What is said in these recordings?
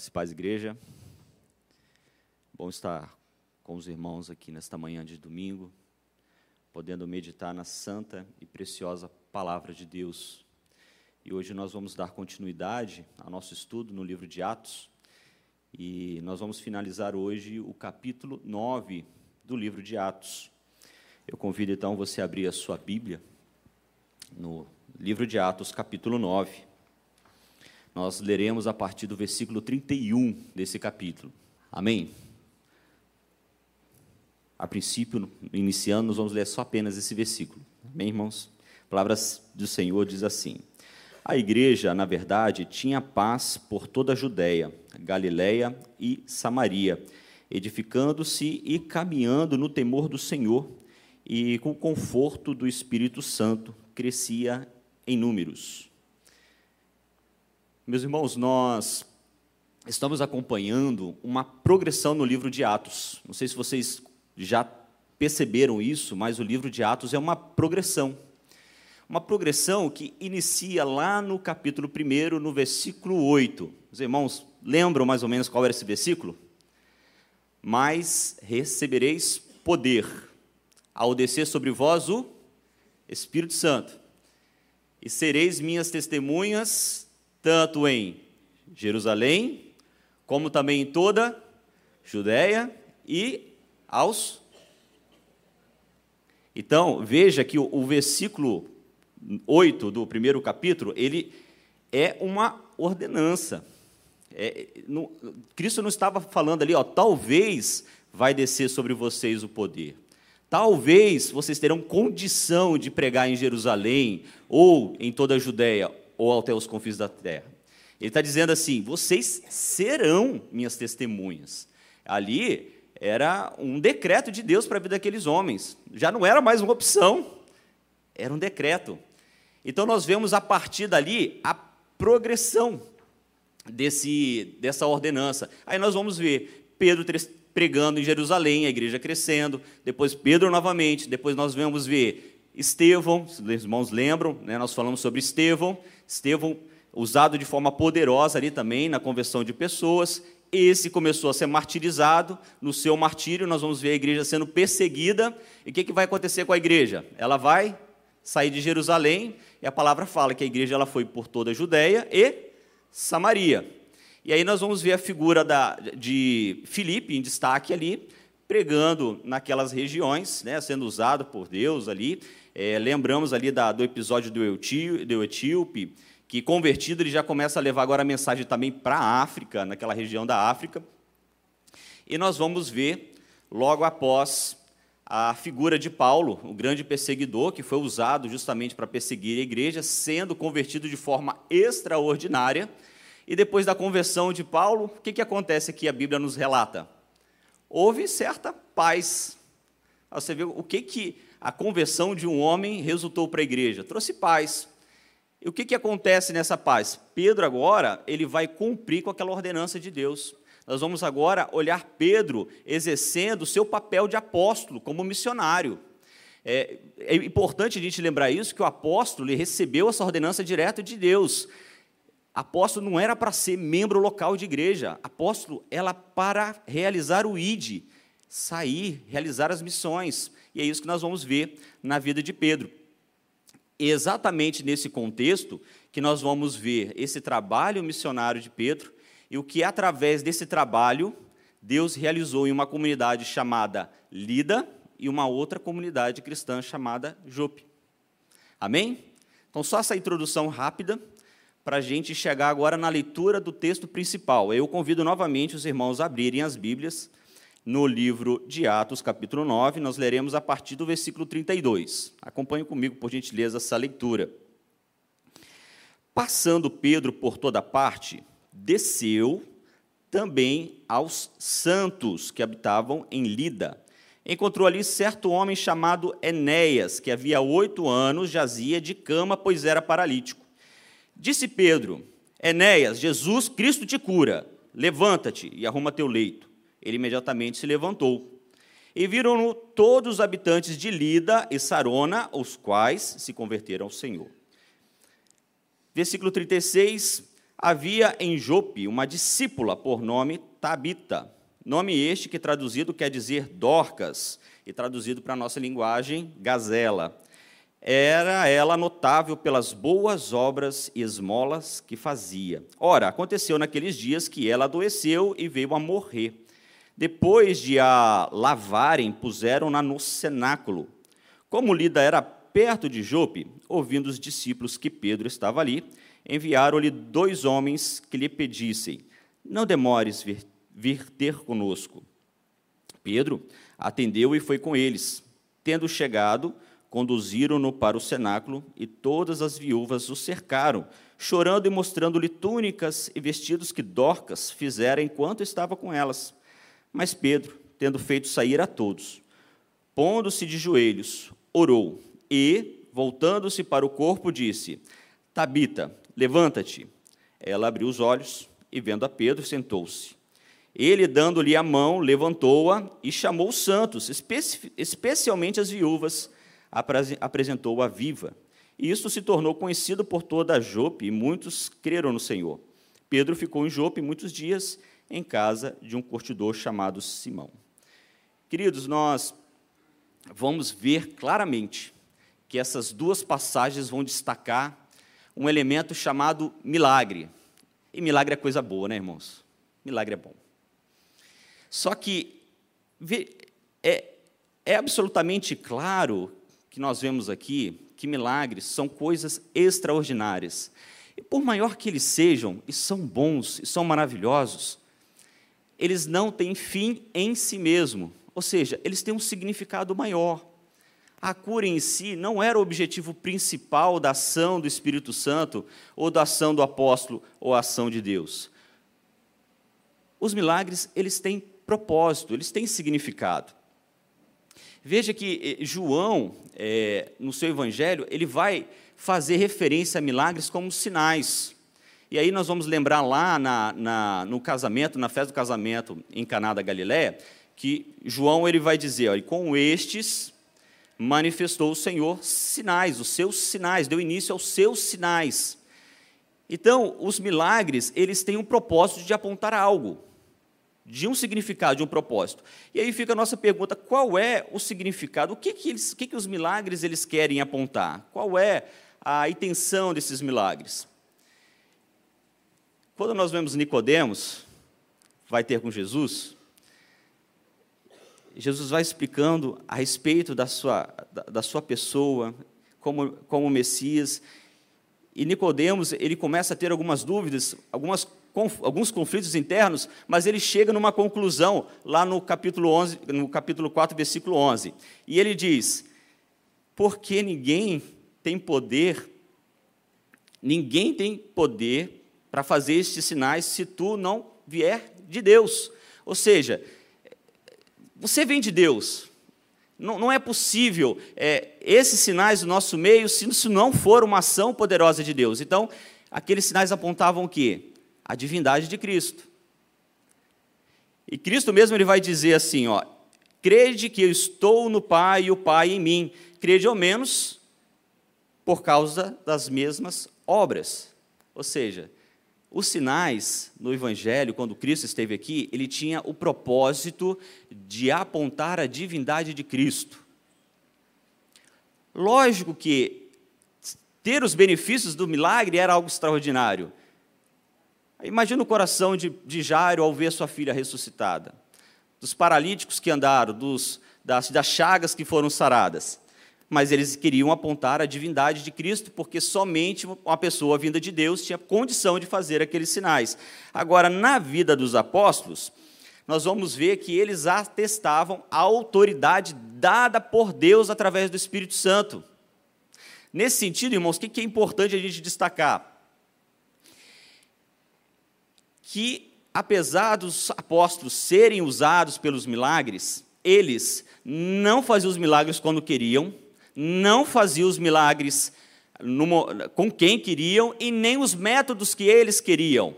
Graça e paz, igreja. Bom estar com os irmãos aqui nesta manhã de domingo, podendo meditar na santa e preciosa palavra de Deus. E hoje nós vamos dar continuidade ao nosso estudo no livro de Atos, e nós vamos finalizar hoje o capítulo 9 do livro de Atos. Eu convido então você a abrir a sua Bíblia no livro de Atos, capítulo 9. Nós leremos a partir do versículo 31 desse capítulo. Amém? A princípio, iniciando, nós vamos ler só apenas esse versículo. Amém, irmãos? Palavras do Senhor diz assim: A igreja, na verdade, tinha paz por toda a Judéia, Galiléia e Samaria, edificando-se e caminhando no temor do Senhor e com o conforto do Espírito Santo, crescia em números. Meus irmãos, nós estamos acompanhando uma progressão no livro de Atos. Não sei se vocês já perceberam isso, mas o livro de Atos é uma progressão. Uma progressão que inicia lá no capítulo 1, no versículo 8. Os irmãos lembram mais ou menos qual era esse versículo? Mas recebereis poder ao descer sobre vós o Espírito Santo, e sereis minhas testemunhas tanto em Jerusalém, como também em toda Judéia e aos. Então, veja que o, versículo 8 do primeiro capítulo, ele é uma ordenança. É, Cristo não estava falando ali, ó, talvez vai descer sobre vocês o poder. Talvez vocês terão condição de pregar em Jerusalém ou em toda a Judéia ou até os confins da terra. Ele está dizendo assim: vocês serão minhas testemunhas. Ali era um decreto de Deus para a vida daqueles homens. Já não era mais uma opção, era um decreto. Então nós vemos a partir dali a progressão desse, dessa ordenança. Aí nós vamos ver Pedro pregando em Jerusalém, a igreja crescendo, depois Pedro novamente, depois nós vamos ver Estevão, os irmãos lembram, né, nós falamos sobre Estevão, Estevão, usado de forma poderosa ali também na conversão de pessoas, esse começou a ser martirizado. No seu martírio, nós vamos ver a igreja sendo perseguida. E o que, que vai acontecer com a igreja? Ela vai sair de Jerusalém, e a palavra fala que a igreja ela foi por toda a Judéia e Samaria. E aí nós vamos ver a figura da, de Filipe em destaque ali, pregando naquelas regiões, né, sendo usado por Deus ali. É, lembramos ali da, do episódio do, Eutí, do Etíope, que convertido ele já começa a levar agora a mensagem também para a África, naquela região da África. E nós vamos ver, logo após, a figura de Paulo, o grande perseguidor, que foi usado justamente para perseguir a igreja, sendo convertido de forma extraordinária. E depois da conversão de Paulo, o que, que acontece aqui? A Bíblia nos relata. Houve certa paz. Você vê o que, que a conversão de um homem resultou para a igreja? Trouxe paz. E o que, que acontece nessa paz? Pedro agora ele vai cumprir com aquela ordenança de Deus. Nós vamos agora olhar Pedro exercendo o seu papel de apóstolo, como missionário. É, é, importante a gente lembrar isso, que o apóstolo recebeu essa ordenança direto de Deus. Apóstolo não era para ser membro local de igreja. Apóstolo era para realizar o ID, sair, realizar as missões. E é isso que nós vamos ver na vida de Pedro. exatamente nesse contexto que nós vamos ver esse trabalho missionário de Pedro e o que, através desse trabalho, Deus realizou em uma comunidade chamada Lida e uma outra comunidade cristã chamada Jope. Amém? Então, só essa introdução rápida para a gente chegar agora na leitura do texto principal. Eu convido novamente os irmãos a abrirem as Bíblias no livro de Atos, capítulo 9, nós leremos a partir do versículo 32. Acompanhe comigo, por gentileza, essa leitura. Passando Pedro por toda parte, desceu também aos santos que habitavam em Lida. Encontrou ali certo homem chamado Enéas, que havia oito anos jazia de cama, pois era paralítico. Disse Pedro: Enéas, Jesus Cristo te cura. Levanta-te e arruma teu leito. Ele imediatamente se levantou. E viram-no todos os habitantes de Lida e Sarona, os quais se converteram ao Senhor. Versículo 36. Havia em Jope uma discípula por nome Tabita, nome este que traduzido quer dizer Dorcas, e traduzido para a nossa linguagem, Gazela. Era ela notável pelas boas obras e esmolas que fazia. Ora, aconteceu naqueles dias que ela adoeceu e veio a morrer. Depois de a lavarem, puseram-na no cenáculo. Como Lida era perto de Jope, ouvindo os discípulos que Pedro estava ali, enviaram-lhe dois homens que lhe pedissem: Não demores vir, vir ter conosco. Pedro atendeu e foi com eles. Tendo chegado, conduziram-no para o cenáculo e todas as viúvas o cercaram, chorando e mostrando-lhe túnicas e vestidos que Dorcas fizera enquanto estava com elas. Mas Pedro, tendo feito sair a todos, pondo-se de joelhos, orou e, voltando-se para o corpo, disse: Tabita, levanta-te. Ela abriu os olhos e, vendo a Pedro, sentou-se. Ele, dando-lhe a mão, levantou-a e chamou os santos, especialmente as viúvas, apresentou-a viva. E isto se tornou conhecido por toda a Jope, e muitos creram no Senhor. Pedro ficou em Jope muitos dias, em casa de um curtidor chamado Simão. Queridos, nós vamos ver claramente que essas duas passagens vão destacar um elemento chamado milagre. E milagre é coisa boa, né, irmãos? Milagre é bom. Só que é, é absolutamente claro que nós vemos aqui que milagres são coisas extraordinárias. E por maior que eles sejam, e são bons, e são maravilhosos, eles não têm fim em si mesmo. Ou seja, eles têm um significado maior. A cura em si não era o objetivo principal da ação do Espírito Santo, ou da ação do apóstolo, ou a ação de Deus. Os milagres, eles têm propósito, eles têm significado. Veja que eh, João, é, no seu evangelho, ele vai fazer referência a milagres como sinais. E aí nós vamos lembrar lá na, na, no casamento, na festa do casamento em Caná da Galiléia, que João ele vai dizer, olha, com estes manifestou o Senhor sinais, os seus sinais, deu início aos seus sinais. Então, os milagres, eles têm um propósito de apontar algo, de um significado, de um propósito. E aí fica a nossa pergunta, qual é o significado? O que, que, eles, o que, que os milagres eles querem apontar? Qual é a intenção desses milagres? Quando nós vemos Nicodemos, vai ter com Jesus, Jesus vai explicando a respeito da sua, da, da sua pessoa, como, como Messias, e Nicodemos, ele começa a ter algumas dúvidas, algumas, alguns conflitos internos, mas ele chega numa conclusão lá no capítulo 11, no capítulo 4, versículo 11. E ele diz: "Porque ninguém tem poder, ninguém tem poder para fazer estes sinais se tu não vier de Deus." Ou seja, você vem de Deus. Não, não é possível é, esses sinais do nosso meio se isso não for uma ação poderosa de Deus. Então, aqueles sinais apontavam o quê? A divindade de Cristo. E Cristo mesmo ele vai dizer assim, ó, crede que eu estou no Pai e o Pai em mim, crede ao menos por causa das mesmas obras. Ou seja, os sinais no Evangelho, quando Cristo esteve aqui, ele tinha o propósito de apontar a divindade de Cristo. Lógico que ter os benefícios do milagre era algo extraordinário. Imagina o coração de, de Jairo ao ver sua filha ressuscitada, dos paralíticos que andaram, dos, das, das chagas que foram saradas mas eles queriam apontar a divindade de Cristo, porque somente uma pessoa vinda de Deus tinha condição de fazer aqueles sinais. Agora, na vida dos apóstolos, nós vamos ver que eles atestavam a autoridade dada por Deus através do Espírito Santo. Nesse sentido, irmãos, o que é importante a gente destacar? Que, apesar dos apóstolos serem usados pelos milagres, eles não faziam os milagres quando queriam, não fazia os milagres com quem queriam e nem os métodos que eles queriam.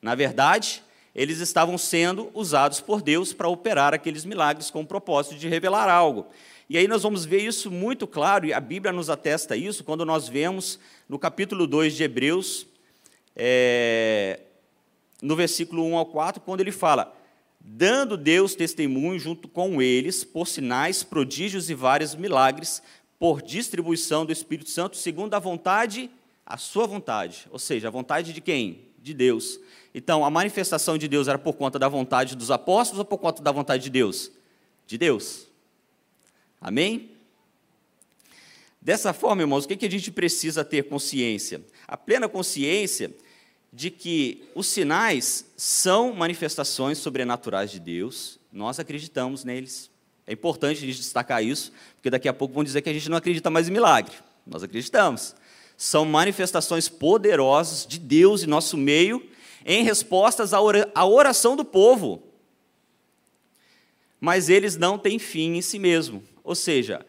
Na verdade, eles estavam sendo usados por Deus para operar aqueles milagres com o propósito de revelar algo. E aí nós vamos ver isso muito claro, e a Bíblia nos atesta isso, quando nós vemos no capítulo 2 de Hebreus, é, no versículo 1 ao 4, quando ele fala: dando Deus testemunho junto com eles, por sinais, prodígios e vários milagres, por distribuição do Espírito Santo, segundo a vontade, a sua vontade. Ou seja, a vontade de quem? De Deus. Então, a manifestação de Deus era por conta da vontade dos apóstolos ou por conta da vontade de Deus? De Deus. Amém? Dessa forma, irmãos, o que a gente precisa ter consciência? A plena consciência de que os sinais são manifestações sobrenaturais de Deus, nós acreditamos neles. É importante a gente destacar isso, porque daqui a pouco vão dizer que a gente não acredita mais em milagre. Nós acreditamos. São manifestações poderosas de Deus em nosso meio, em respostas à oração do povo. Mas eles não têm fim em si mesmo. Ou seja,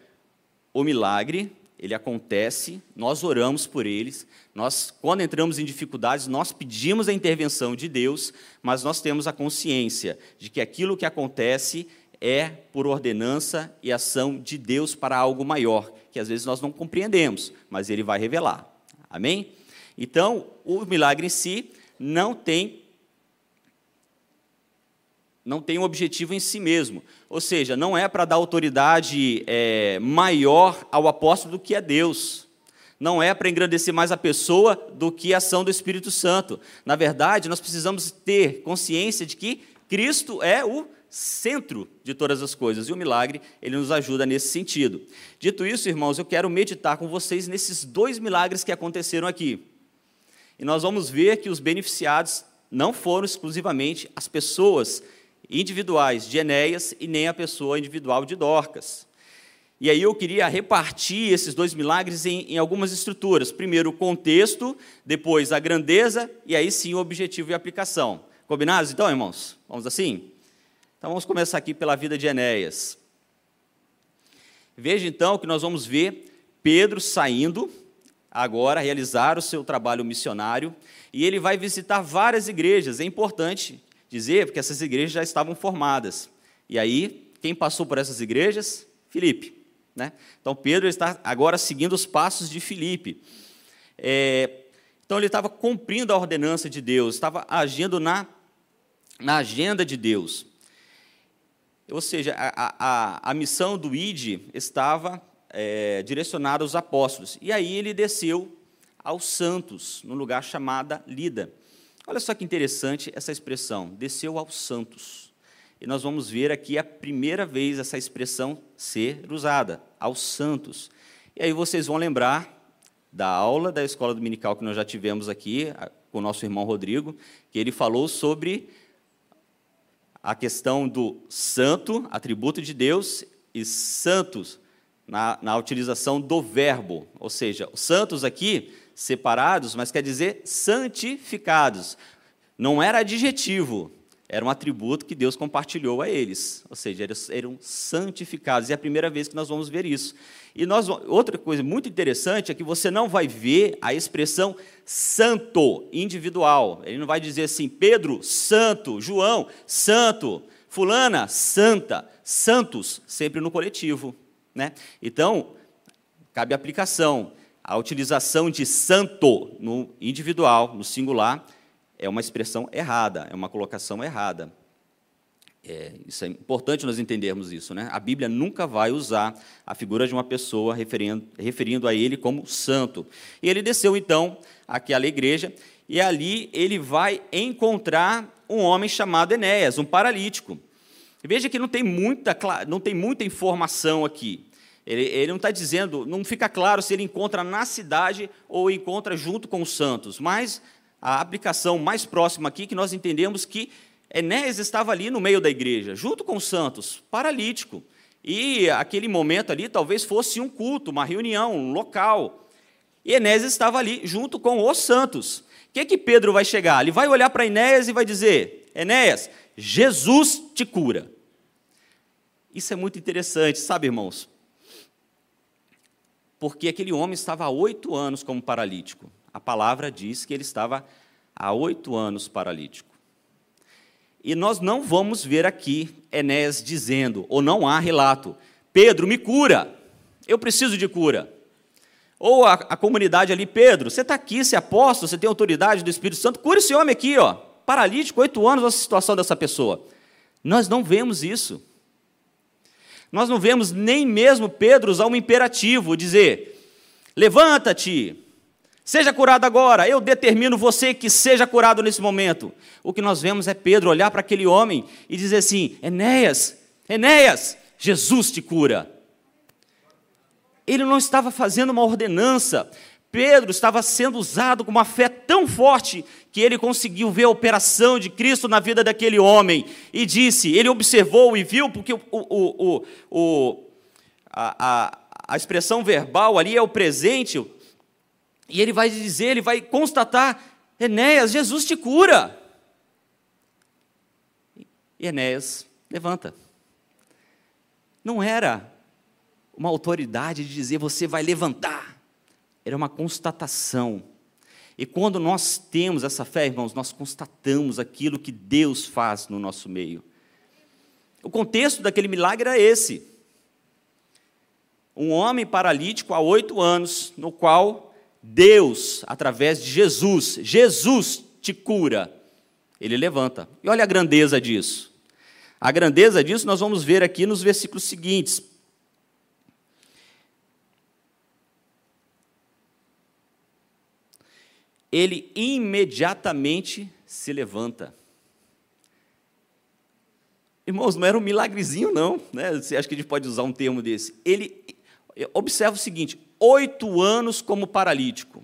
o milagre ele acontece, nós oramos por eles, nós, quando entramos em dificuldades, nós pedimos a intervenção de Deus, mas nós temos a consciência de que aquilo que acontece é por ordenança e ação de Deus para algo maior, que às vezes nós não compreendemos, mas Ele vai revelar. Amém? Então, o milagre em si não tem não tem um objetivo em si mesmo. Ou seja, não é para dar autoridade é, maior ao apóstolo do que a Deus. Não é para engrandecer mais a pessoa do que a ação do Espírito Santo. Na verdade, nós precisamos ter consciência de que Cristo é o centro de todas as coisas e o milagre ele nos ajuda nesse sentido. Dito isso, irmãos, eu quero meditar com vocês nesses dois milagres que aconteceram aqui. E nós vamos ver que os beneficiados não foram exclusivamente as pessoas individuais de Enéas e nem a pessoa individual de Dorcas. E aí eu queria repartir esses dois milagres em, em, algumas estruturas. Primeiro o contexto, depois a grandeza e aí sim o objetivo e a aplicação. Combinados então, irmãos? Vamos assim? Então vamos começar aqui pela vida de Enéas. Veja então que nós vamos ver Pedro saindo agora realizar o seu trabalho missionário e ele vai visitar várias igrejas. É importante dizer, porque essas igrejas já estavam formadas. E aí, quem passou por essas igrejas? Filipe. Né? Então, Pedro está agora seguindo os passos de Filipe. É, então, ele estava cumprindo a ordenança de Deus, estava agindo na, na agenda de Deus. Ou seja, a, a, a missão do ID estava é, direcionada aos apóstolos. E aí ele desceu aos santos, num lugar chamado Lida. Olha só que interessante essa expressão, desceu aos santos. E nós vamos ver aqui a primeira vez essa expressão ser usada, aos santos. E aí vocês vão lembrar da aula da escola dominical que nós já tivemos aqui com o nosso irmão Rodrigo, que ele falou sobre a questão do santo, atributo de Deus, e santos na, na utilização do verbo. Ou seja, os santos aqui separados, mas quer dizer santificados. Não era adjetivo, era um atributo que Deus compartilhou a eles, ou seja, eles eram santificados. E é a primeira vez que nós vamos ver isso. E nós, outra coisa muito interessante é que você não vai ver a expressão santo individual. Ele não vai dizer assim, Pedro, santo, João, santo, fulana, santa, santos, sempre no coletivo. Né? Então, cabe aplicação. A utilização de santo no individual, no singular, é uma expressão errada, é uma colocação errada. É, isso é importante nós entendermos isso. Né? A Bíblia nunca vai usar a figura de uma pessoa referindo, referindo a ele como santo. E ele desceu, então, àquela igreja, e ali ele vai encontrar um homem chamado Enéas, um paralítico. Veja que não tem muita, não tem muita informação aqui. Ele, ele não está dizendo, não fica claro se ele encontra na cidade ou encontra junto com os santos, mas a aplicação mais próxima aqui que nós entendemos que Enéas estava ali no meio da igreja, junto com os santos, paralítico. E aquele momento ali talvez fosse um culto, uma reunião, um local. E Enéas estava ali junto com os santos. O que, que Pedro vai chegar? Ele vai olhar para Enéas e vai dizer: Enéas, Jesus te cura. Isso é muito interessante, sabe, irmãos? Porque aquele homem estava há oito anos como paralítico. A palavra diz que ele estava há oito anos paralítico. E nós não vamos ver aqui Enéas dizendo, ou não há relato, Pedro, me cura, eu preciso de cura. Ou a, a comunidade ali, Pedro, você está aqui, você é apóstolo, você tem autoridade do Espírito Santo, cura esse homem aqui, ó, paralítico, oito anos, a situação dessa pessoa. Nós não vemos isso. Nós não vemos nem mesmo Pedro usar um imperativo, dizer: levanta-te, seja curado agora, eu determino você que seja curado nesse momento. O que nós vemos é Pedro olhar para aquele homem e dizer assim: Enéas, Enéas, Jesus te cura. Ele não estava fazendo uma ordenança. Pedro estava sendo usado com uma fé tão forte que ele conseguiu ver a operação de Cristo na vida daquele homem e disse: ele observou e viu, porque o, o, o, a, a, a expressão verbal ali é o presente, e ele vai dizer, ele vai constatar: Enéas, Jesus te cura. E Enéas levanta. Não era uma autoridade de dizer você vai levantar. Era uma constatação. E quando nós temos essa fé, irmãos, nós constatamos aquilo que Deus faz no nosso meio. O contexto daquele milagre era esse: um homem paralítico há oito anos, no qual Deus, através de Jesus, Jesus te cura, ele levanta. E olha a grandeza disso. A grandeza disso nós vamos ver aqui nos versículos seguintes. Ele imediatamente se levanta. Irmãos, não era um milagrezinho, não. Né? Você acha que a gente pode usar um termo desse? Ele, observa o seguinte: oito anos como paralítico.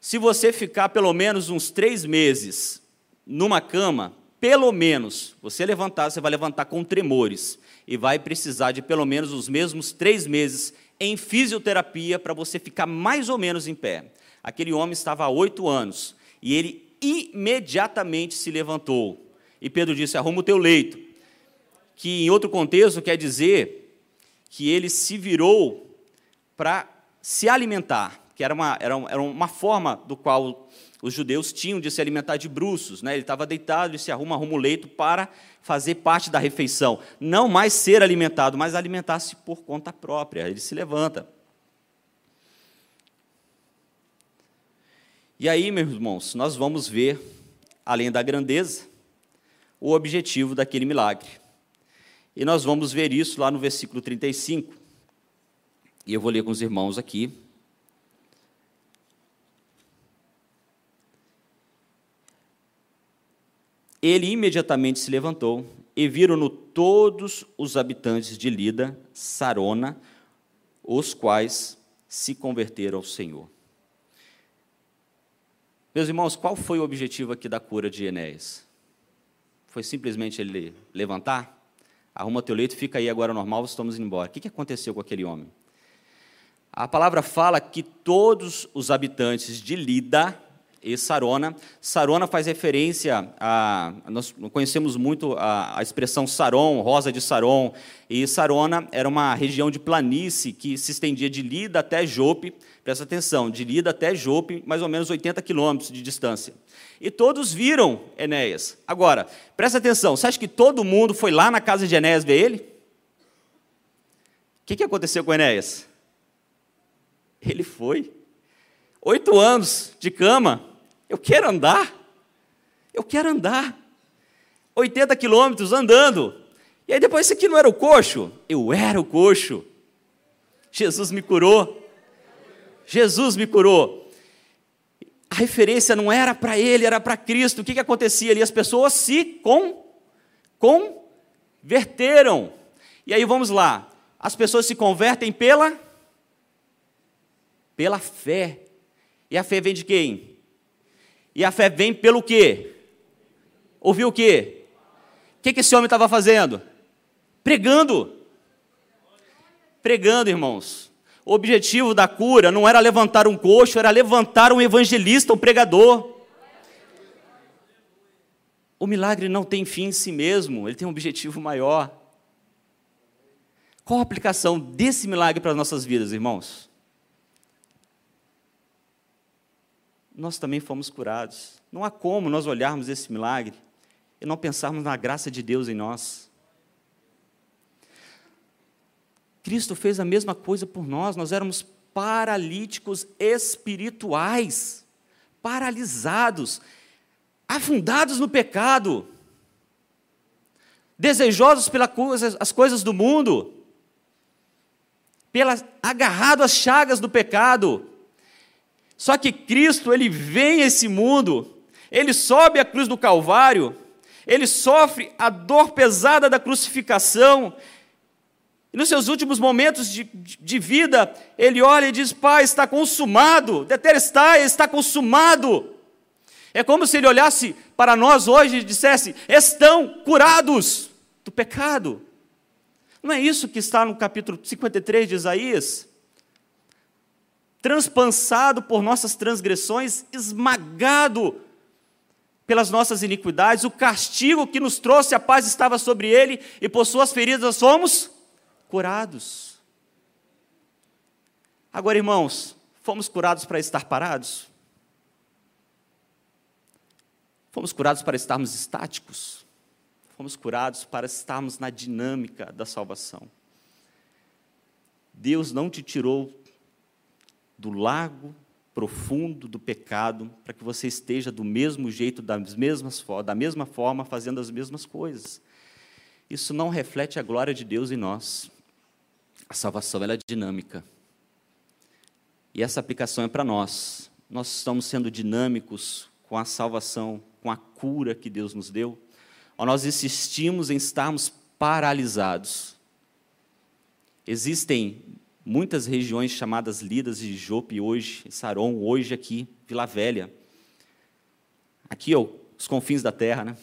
Se você ficar pelo menos uns três meses numa cama, pelo menos, você levantar, você vai levantar com tremores e vai precisar de pelo menos os mesmos três meses em fisioterapia para você ficar mais ou menos em pé. Aquele homem estava há oito anos e ele imediatamente se levantou. E Pedro disse: Arruma o teu leito. Que em outro contexto quer dizer que ele se virou para se alimentar, que era uma, era, era uma forma do qual os judeus tinham de se alimentar de bruços. Né? Ele estava deitado e se arruma, arruma o leito para fazer parte da refeição. Não mais ser alimentado, mas alimentar-se por conta própria. Ele se levanta. E aí, meus irmãos, nós vamos ver, além da grandeza, o objetivo daquele milagre. E nós vamos ver isso lá no versículo 35. E eu vou ler com os irmãos aqui. Ele imediatamente se levantou e viram-no todos os habitantes de Lida, Sarona, os quais se converteram ao Senhor. Meus irmãos, qual foi o objetivo aqui da cura de Enéas? Foi simplesmente ele levantar? Arruma teu leito, fica aí agora normal, estamos indo embora. O que aconteceu com aquele homem? A palavra fala que todos os habitantes de Lida, e Sarona. Sarona faz referência a. Nós conhecemos muito a, a, expressão Saron, rosa de Saron. E Sarona era uma região de planície que se estendia de Lida até Jope. Presta atenção, de Lida até Jope, mais ou menos 80 quilômetros de distância. E todos viram Enéas. Agora, presta atenção, você acha que todo mundo foi lá na casa de Enéas ver ele? O que, que aconteceu com Enéas? Ele foi. Oito anos de cama, eu quero andar. Eu quero andar. 80 quilômetros andando. E aí depois, isso aqui não era o coxo? Eu era o coxo. Jesus me curou. Jesus me curou. A referência não era para ele, era para Cristo. O que, que acontecia ali? As pessoas se com, converteram. E aí vamos lá. As pessoas se convertem pela pela fé. E a fé vem de quem? E a fé vem pelo quê? Ouviu o quê? O que, que esse homem estava fazendo? Pregando. Pregando, irmãos. O objetivo da cura não era levantar um coxo, era levantar um evangelista, um pregador. O milagre não tem fim em si mesmo, ele tem um objetivo maior. Qual a aplicação desse milagre para as nossas vidas, irmãos? Nós também fomos curados. Não há como nós olharmos esse milagre e não pensarmos na graça de Deus em nós. Cristo fez a mesma coisa por nós, nós éramos paralíticos espirituais, paralisados, afundados no pecado, desejosos pelas coisas do mundo, pela, agarrado às chagas do pecado. Só que Cristo, ele vem a esse mundo, ele sobe a cruz do Calvário, ele sofre a dor pesada da crucificação, e nos seus últimos momentos de, de vida, ele olha e diz: Pai, está consumado, deterestai, está consumado. É como se ele olhasse para nós hoje e dissesse: Estão curados do pecado. Não é isso que está no capítulo 53 de Isaías? Transpansado por nossas transgressões, esmagado pelas nossas iniquidades, o castigo que nos trouxe a paz estava sobre ele, e por suas feridas somos curados. Agora, irmãos, fomos curados para estar parados? Fomos curados para estarmos estáticos? Fomos curados para estarmos na dinâmica da salvação. Deus não te tirou do lago profundo do pecado para que você esteja do mesmo jeito, das mesmas, da mesma forma, fazendo as mesmas coisas. Isso não reflete a glória de Deus em nós. A salvação ela é dinâmica. E essa aplicação é para nós. Nós estamos sendo dinâmicos com a salvação, com a cura que Deus nos deu, ou nós insistimos em estarmos paralisados. Existem muitas regiões chamadas Lidas de Jope hoje, Saron, hoje aqui, Vila Velha. Aqui, ó, os confins da terra, né?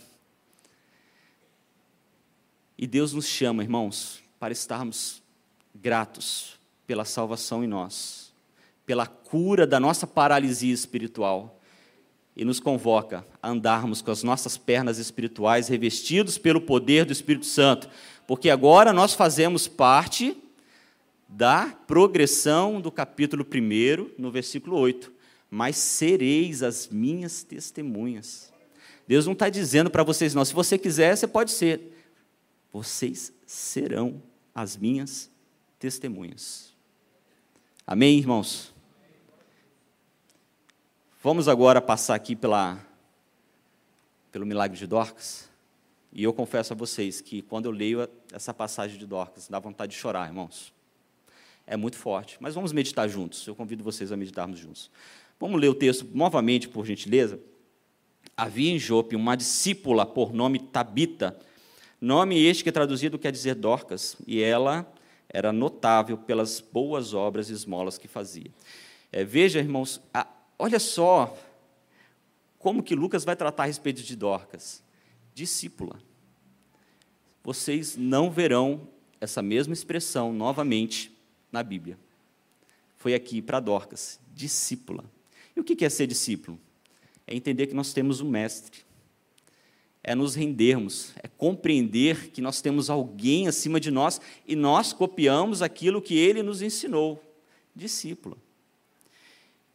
E Deus nos chama, irmãos, para estarmos gratos pela salvação em nós, pela cura da nossa paralisia espiritual, e nos convoca a andarmos com as nossas pernas espirituais revestidos pelo poder do Espírito Santo, porque agora nós fazemos parte da progressão do capítulo 1, no versículo 8. Mas sereis as minhas testemunhas. Deus não está dizendo para vocês, não, se você quiser, você pode ser. Vocês serão as minhas testemunhas. Amém, irmãos? Vamos agora passar aqui pela, pelo milagre de Dorcas. E eu confesso a vocês que quando eu leio essa passagem de Dorcas, dá vontade de chorar, irmãos. É muito forte. Mas vamos meditar juntos. Eu convido vocês a meditarmos juntos. Vamos ler o texto novamente, por gentileza. Havia em Jope uma discípula por nome Tabita, nome este que traduzido quer dizer Dorcas, e ela era notável pelas boas obras e esmolas que fazia. É, veja, irmãos, a, olha só como que Lucas vai tratar a respeito de Dorcas. Discípula. Vocês não verão essa mesma expressão novamente na Bíblia. Foi aqui para Dorcas, discípula. E o que é ser discípulo? É entender que nós temos um mestre é nos rendermos, é compreender que nós temos alguém acima de nós e nós copiamos aquilo que ele nos ensinou. Discípula.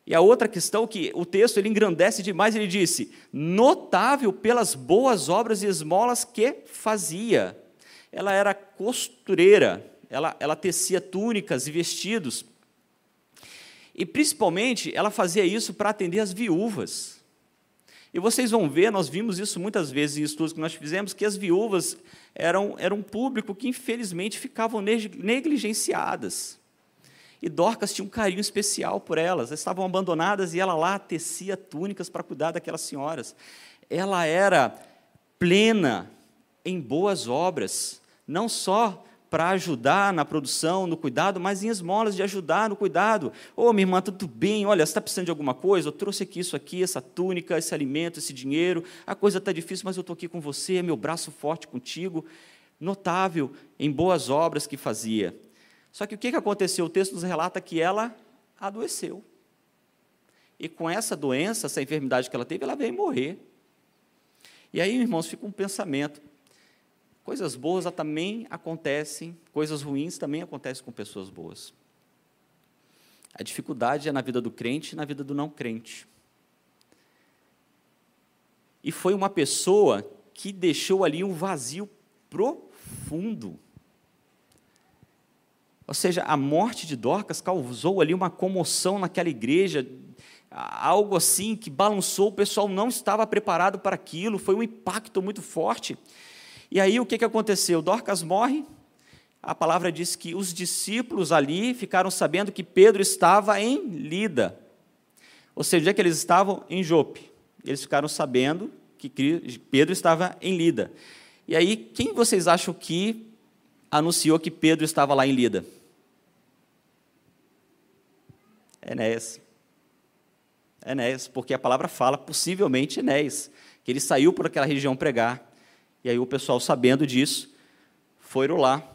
E a outra questão que o texto ele engrandece demais, ele disse: notável pelas boas obras e esmolas que fazia. Ela era costureira, ela, ela tecia túnicas e vestidos. E principalmente ela fazia isso para atender as viúvas. E vocês vão ver, nós vimos isso muitas vezes em estudos que nós fizemos, que as viúvas eram, eram um público que, infelizmente, ficavam negligenciadas. E Dorcas tinha um carinho especial por elas. Elas estavam abandonadas e ela lá tecia túnicas para cuidar daquelas senhoras. Ela era plena em boas obras, não só para ajudar na produção, no cuidado, mas em esmolas de ajudar no cuidado. Ô, oh, minha irmã, tudo bem? Olha, você está precisando de alguma coisa? Eu trouxe aqui isso aqui, essa túnica, esse alimento, esse dinheiro. A coisa está difícil, mas eu estou aqui com você, meu braço forte contigo. Notável em boas obras que fazia. Só que o que aconteceu? O texto nos relata que ela adoeceu. E com essa doença, essa enfermidade que ela teve, ela veio morrer. E aí, irmãos, fica um pensamento. Coisas boas também acontecem, coisas ruins também acontecem com pessoas boas. A dificuldade é na vida do crente e na vida do não crente. E foi uma pessoa que deixou ali um vazio profundo. Ou seja, a morte de Dorcas causou ali uma comoção naquela igreja, algo assim que balançou, o pessoal não estava preparado para aquilo, foi um impacto muito forte. E aí o que, que aconteceu? Dorcas morre, a palavra diz que os discípulos ali ficaram sabendo que Pedro estava em Lida. Ou seja, onde é que eles estavam? Em Jope. Eles ficaram sabendo que Pedro estava em Lida. E aí, quem vocês acham que anunciou que Pedro estava lá em Lida? Enéas. Enéas, porque a palavra fala, possivelmente Enéas, que ele saiu por aquela região pregar. E aí o pessoal, sabendo disso, foram lá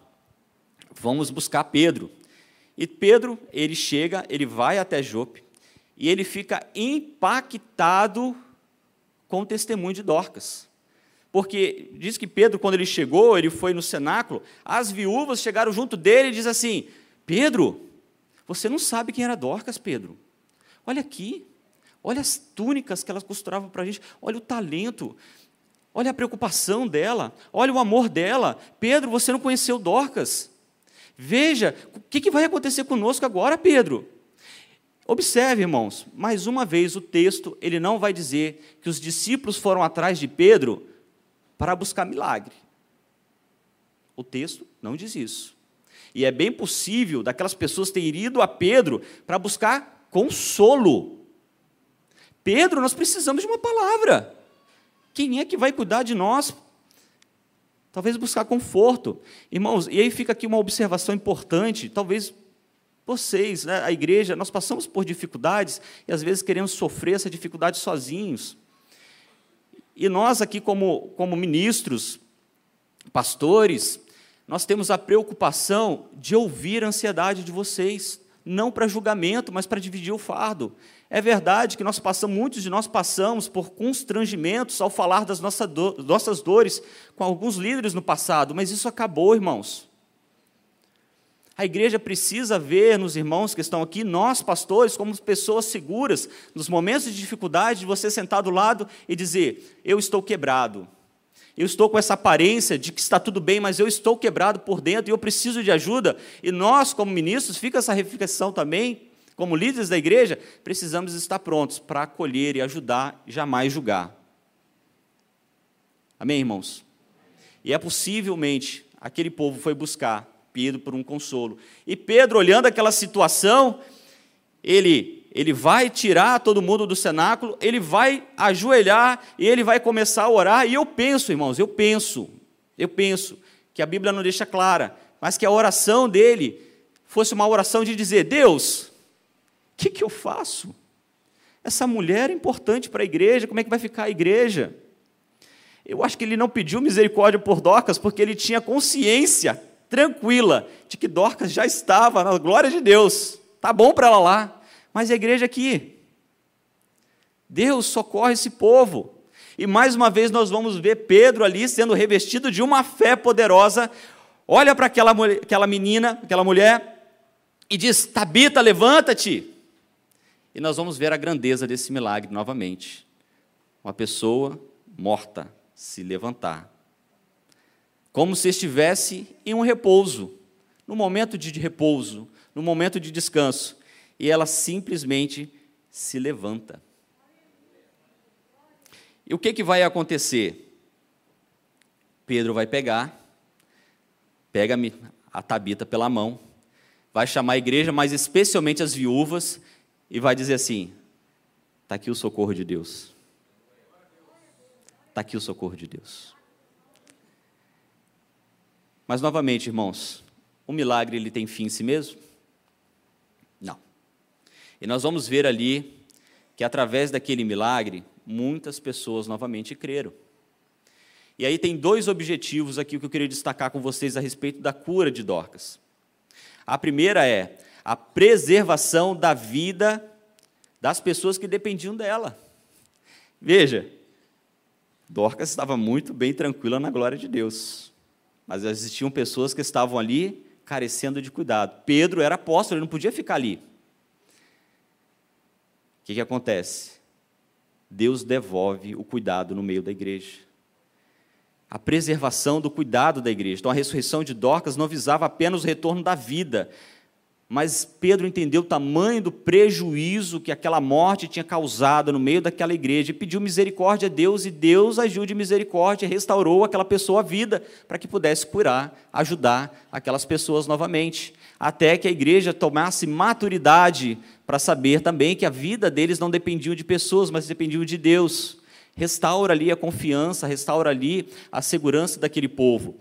vamos buscar Pedro. E Pedro, ele chega, ele vai até Jope, e ele fica impactado com o testemunho de Dorcas. Porque diz que Pedro, quando ele chegou, ele foi no cenáculo, as viúvas chegaram junto dele e diz assim: Pedro, você não sabe quem era Dorcas, Pedro. Olha aqui, olha as túnicas que elas costuravam para a gente, olha o talento, olha a preocupação dela, olha o amor dela. Pedro, você não conheceu Dorcas. Veja, o que vai acontecer conosco agora, Pedro? Observe, irmãos, mais uma vez o texto, ele não vai dizer que os discípulos foram atrás de Pedro para buscar milagre. O texto não diz isso. E é bem possível daquelas pessoas terem ido a Pedro para buscar consolo. Pedro, nós precisamos de uma palavra. Quem é que vai cuidar de nós Talvez buscar conforto. Irmãos, e aí fica aqui uma observação importante, talvez vocês, né, a igreja, nós passamos por dificuldades e às vezes queremos sofrer essa dificuldade sozinhos. E nós aqui como, como ministros, pastores, nós temos a preocupação de ouvir a ansiedade de vocês, não para julgamento, mas para dividir o fardo. É verdade que nós passamos, muitos de nós passamos por constrangimentos ao falar das nossas, do, nossas dores com alguns líderes no passado, mas isso acabou, irmãos. A igreja precisa ver nos irmãos que estão aqui, nós pastores, como pessoas seguras, nos momentos de dificuldade, de você sentar do lado e dizer: Eu estou quebrado, eu estou com essa aparência de que está tudo bem, mas eu estou quebrado por dentro e eu preciso de ajuda. E nós, como ministros, fica essa reflexão também como líderes da igreja, precisamos estar prontos para acolher e ajudar, jamais julgar. Amém, irmãos? E é possivelmente aquele povo foi buscar Pedro por um consolo. E Pedro, olhando aquela situação, ele, ele vai tirar todo mundo do cenáculo, ele vai ajoelhar e ele vai começar a orar. E eu penso, irmãos, eu penso, eu penso que a Bíblia não deixa clara, mas que a oração dele fosse uma oração de dizer: Deus, que, que eu faço? Essa mulher é importante para a igreja, como é que vai ficar a igreja? Eu acho que ele não pediu misericórdia por Dorcas porque ele tinha consciência tranquila de que Dorcas já estava na glória de Deus. Tá bom para ela lá, mas a igreja aqui. Deus socorre esse povo. E mais uma vez nós vamos ver Pedro ali sendo revestido de uma fé poderosa. Olha para aquela, aquela menina, aquela mulher, e diz: Tabita, levanta-te. E nós vamos ver a grandeza desse milagre novamente. Uma pessoa morta se levantar. Como se estivesse em um repouso, no momento de repouso, no momento de descanso. E ela simplesmente se levanta. E o que, que vai acontecer? Pedro vai pegar, pega a Tabita pela mão, vai chamar a igreja, mas especialmente as viúvas, e vai dizer assim: está aqui o socorro de Deus. Está aqui o socorro de Deus. Mas novamente, irmãos, o milagre ele tem fim em si mesmo? E nós vamos ver ali que através daquele milagre, muitas pessoas novamente creram. E aí tem dois objetivos aqui que eu queria destacar com vocês a respeito da cura de Dorcas. A primeira é a preservação da vida das pessoas que dependiam dela. Veja, Dorcas estava muito bem tranquila na glória de Deus, mas existiam pessoas que estavam ali carecendo de cuidado. Pedro era apóstolo, ele não podia ficar ali. O que, que acontece? Deus devolve o cuidado no meio da igreja. a preservação do cuidado da igreja. Então, a ressurreição de Dorcas não visava apenas o retorno da vida, mas Pedro entendeu o tamanho do prejuízo que aquela morte tinha causado no meio daquela igreja e pediu misericórdia a Deus, e Deus agiu de misericórdia e restaurou aquela pessoa à vida para que pudesse curar, ajudar aquelas pessoas novamente, até que a igreja tomasse maturidade para saber também que a vida deles não dependia de pessoas, mas dependia de Deus. Restaura ali a confiança, restaura ali a segurança daquele povo.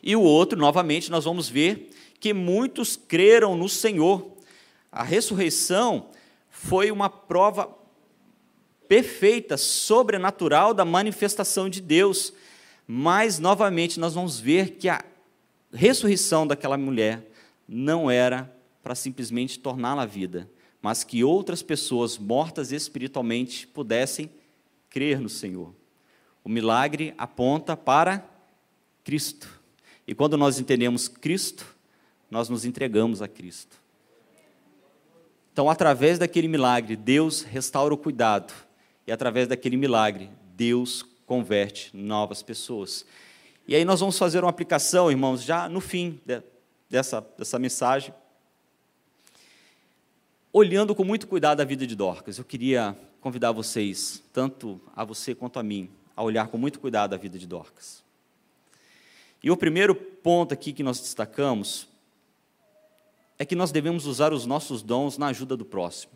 E o outro, novamente, nós vamos ver que muitos creram no Senhor. A ressurreição foi uma prova perfeita, sobrenatural da manifestação de Deus. Mas, novamente, nós vamos ver que a ressurreição daquela mulher não era para simplesmente torná-la vida, mas que outras pessoas mortas espiritualmente pudessem crer no Senhor. O milagre aponta para Cristo. E quando nós entendemos Cristo, nós nos entregamos a Cristo. Então, através daquele milagre, Deus restaura o cuidado. E através daquele milagre, Deus converte novas pessoas. E aí nós vamos fazer uma aplicação, irmãos, já no fim dessa, dessa mensagem. Olhando com muito cuidado a vida de Dorcas, eu queria convidar vocês, tanto a você quanto a mim, a olhar com muito cuidado a vida de Dorcas. E o primeiro ponto aqui que nós destacamos é que nós devemos usar os nossos dons na ajuda do próximo.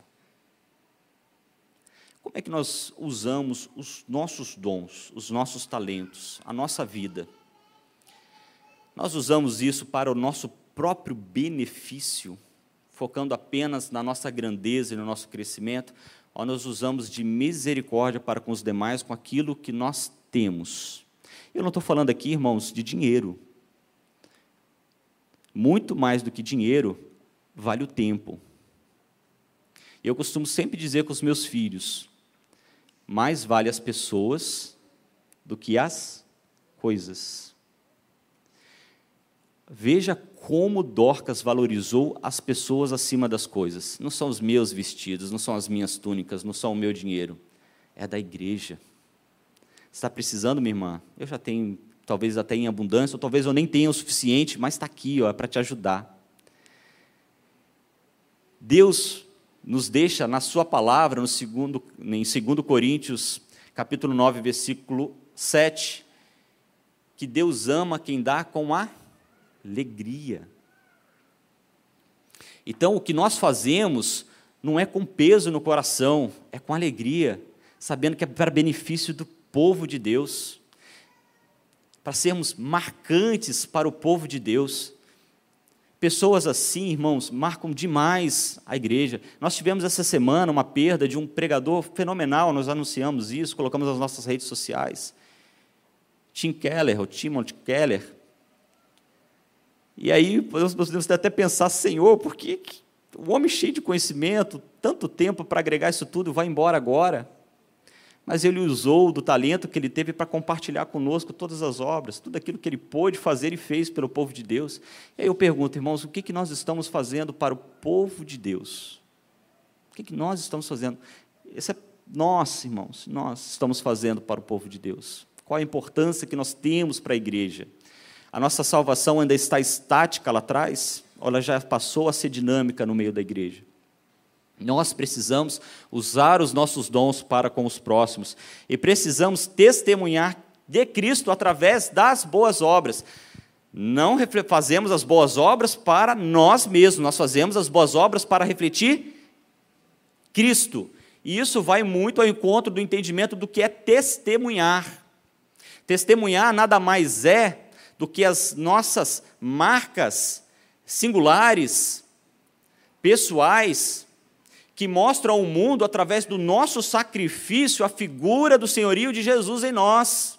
Como é que nós usamos os nossos dons, os nossos talentos, a nossa vida? Nós usamos isso para o nosso próprio benefício, focando apenas na nossa grandeza e no nosso crescimento, ou nós usamos de misericórdia para com os demais, com aquilo que nós temos? Eu não estou falando aqui, irmãos, de dinheiro. Muito mais do que dinheiro, vale o tempo. Eu costumo sempre dizer com os meus filhos: mais vale as pessoas do que as coisas. Veja como Dorcas valorizou as pessoas acima das coisas. Não são os meus vestidos, não são as minhas túnicas, não são o meu dinheiro. É da igreja. Está precisando, minha irmã? Eu já tenho, talvez até em abundância, ou talvez eu nem tenha o suficiente, mas está aqui, ó, é para te ajudar. Deus nos deixa na sua palavra, no segundo, em 2 Coríntios, capítulo 9, versículo 7, que Deus ama quem dá com alegria. Então, o que nós fazemos não é com peso no coração, é com alegria, sabendo que é para benefício do povo de Deus, para sermos marcantes para o povo de Deus. Pessoas assim, irmãos, marcam demais a igreja. Nós tivemos essa semana uma perda de um pregador fenomenal, nós anunciamos isso, colocamos nas nossas redes sociais. Tim Keller, ou Timothy Keller. E aí podemos até pensar, Senhor, por que o homem cheio de conhecimento, tanto tempo para agregar isso tudo, vai embora agora? mas ele usou do talento que ele teve para compartilhar conosco todas as obras, tudo aquilo que ele pôde fazer e fez pelo povo de Deus. E aí eu pergunto, irmãos, o que, que nós estamos fazendo para o povo de Deus? O que, que nós estamos fazendo? Esse é nós, irmãos, nós estamos fazendo para o povo de Deus. Qual a importância que nós temos para a igreja? A nossa salvação ainda está estática lá atrás? Ela já passou a ser dinâmica no meio da igreja? Nós precisamos usar os nossos dons para com os próximos e precisamos testemunhar de Cristo através das boas obras. Não fazemos as boas obras para nós mesmos, nós fazemos as boas obras para refletir Cristo. E isso vai muito ao encontro do entendimento do que é testemunhar. Testemunhar nada mais é do que as nossas marcas singulares, pessoais, que mostra ao mundo, através do nosso sacrifício, a figura do senhorio de Jesus em nós.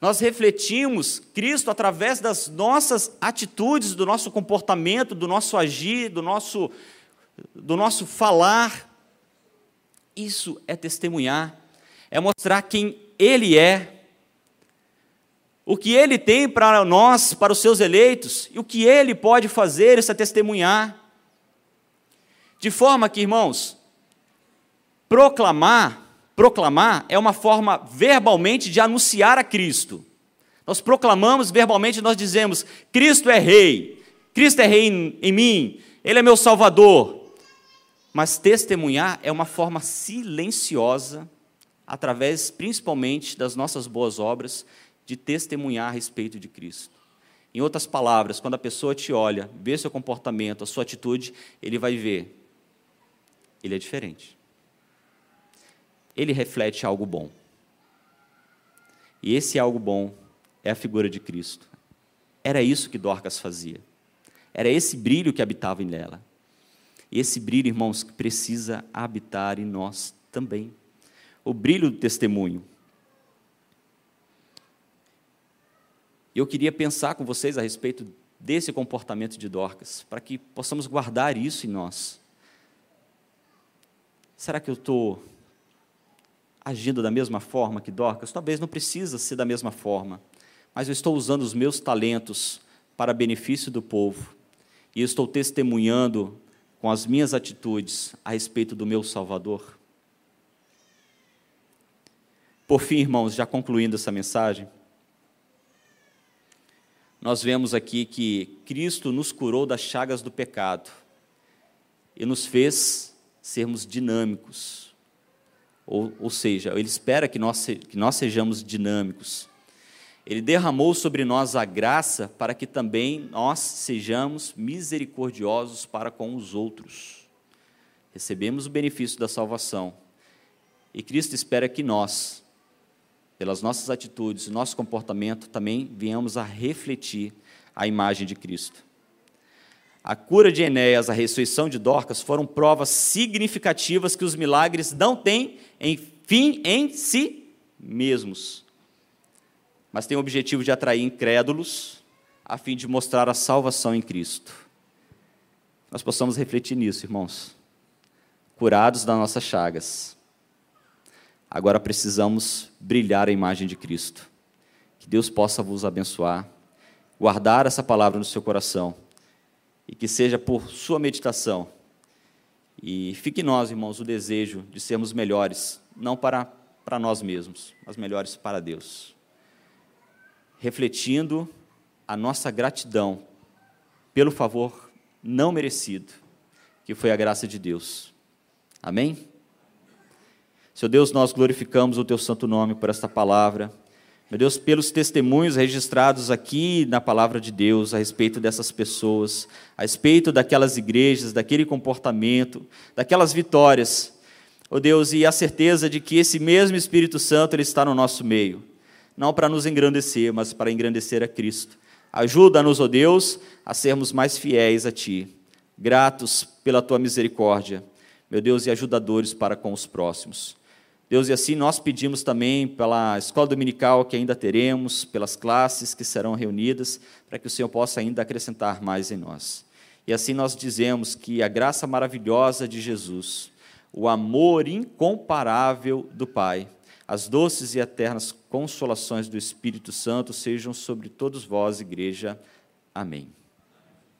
Nós refletimos Cristo através das nossas atitudes, do nosso comportamento, do nosso agir, do nosso, do nosso falar. Isso é testemunhar, é mostrar quem Ele é, o que Ele tem para nós, para os seus eleitos, e o que Ele pode fazer, isso é testemunhar. De forma que, irmãos, proclamar proclamar é uma forma verbalmente de anunciar a Cristo. Nós proclamamos verbalmente, nós dizemos: Cristo é rei, Cristo é rei em, em mim, Ele é meu Salvador. Mas testemunhar é uma forma silenciosa, através principalmente das nossas boas obras, de testemunhar a respeito de Cristo. Em outras palavras, quando a pessoa te olha, vê seu comportamento, a sua atitude, ele vai ver. Ele é diferente. Ele reflete algo bom. E esse algo bom é a figura de Cristo. Era isso que Dorcas fazia. Era esse brilho que habitava nela. E esse brilho, irmãos, precisa habitar em nós também. O brilho do testemunho. Eu queria pensar com vocês a respeito desse comportamento de Dorcas, para que possamos guardar isso em nós. Será que eu estou agindo da mesma forma que Dorcas? Talvez não precisa ser da mesma forma, mas eu estou usando os meus talentos para benefício do povo e estou testemunhando com as minhas atitudes a respeito do meu Salvador. Por fim, irmãos, já concluindo essa mensagem, nós vemos aqui que Cristo nos curou das chagas do pecado e nos fez sermos dinâmicos. Ou, ou seja, Ele espera que nós, que nós sejamos dinâmicos. Ele derramou sobre nós a graça para que também nós sejamos misericordiosos para com os outros. Recebemos o benefício da salvação. E Cristo espera que nós, pelas nossas atitudes, nosso comportamento, também venhamos a refletir a imagem de Cristo. A cura de Enéas, a ressurreição de Dorcas foram provas significativas que os milagres não têm em fim em si mesmos, mas têm o objetivo de atrair incrédulos a fim de mostrar a salvação em Cristo. Nós possamos refletir nisso, irmãos. Curados das nossas chagas, Agora precisamos brilhar a imagem de Cristo. Que Deus possa vos abençoar, guardar essa palavra no seu coração e que seja por sua meditação. E fique nós, irmãos, o desejo de sermos melhores, não para, para nós mesmos, mas melhores para Deus. Refletindo a nossa gratidão pelo favor não merecido, que foi a graça de Deus. Amém? Seu Deus, nós glorificamos o teu santo nome por esta palavra. Meu Deus, pelos testemunhos registrados aqui na palavra de Deus a respeito dessas pessoas, a respeito daquelas igrejas, daquele comportamento, daquelas vitórias. Oh Deus, e a certeza de que esse mesmo Espírito Santo ele está no nosso meio, não para nos engrandecer, mas para engrandecer a Cristo. Ajuda-nos, ó oh Deus, a sermos mais fiéis a Ti, gratos pela Tua misericórdia, meu Deus, e ajudadores para com os próximos. Deus, e assim nós pedimos também pela escola dominical que ainda teremos, pelas classes que serão reunidas, para que o Senhor possa ainda acrescentar mais em nós. E assim nós dizemos que a graça maravilhosa de Jesus, o amor incomparável do Pai, as doces e eternas consolações do Espírito Santo sejam sobre todos vós, igreja. Amém.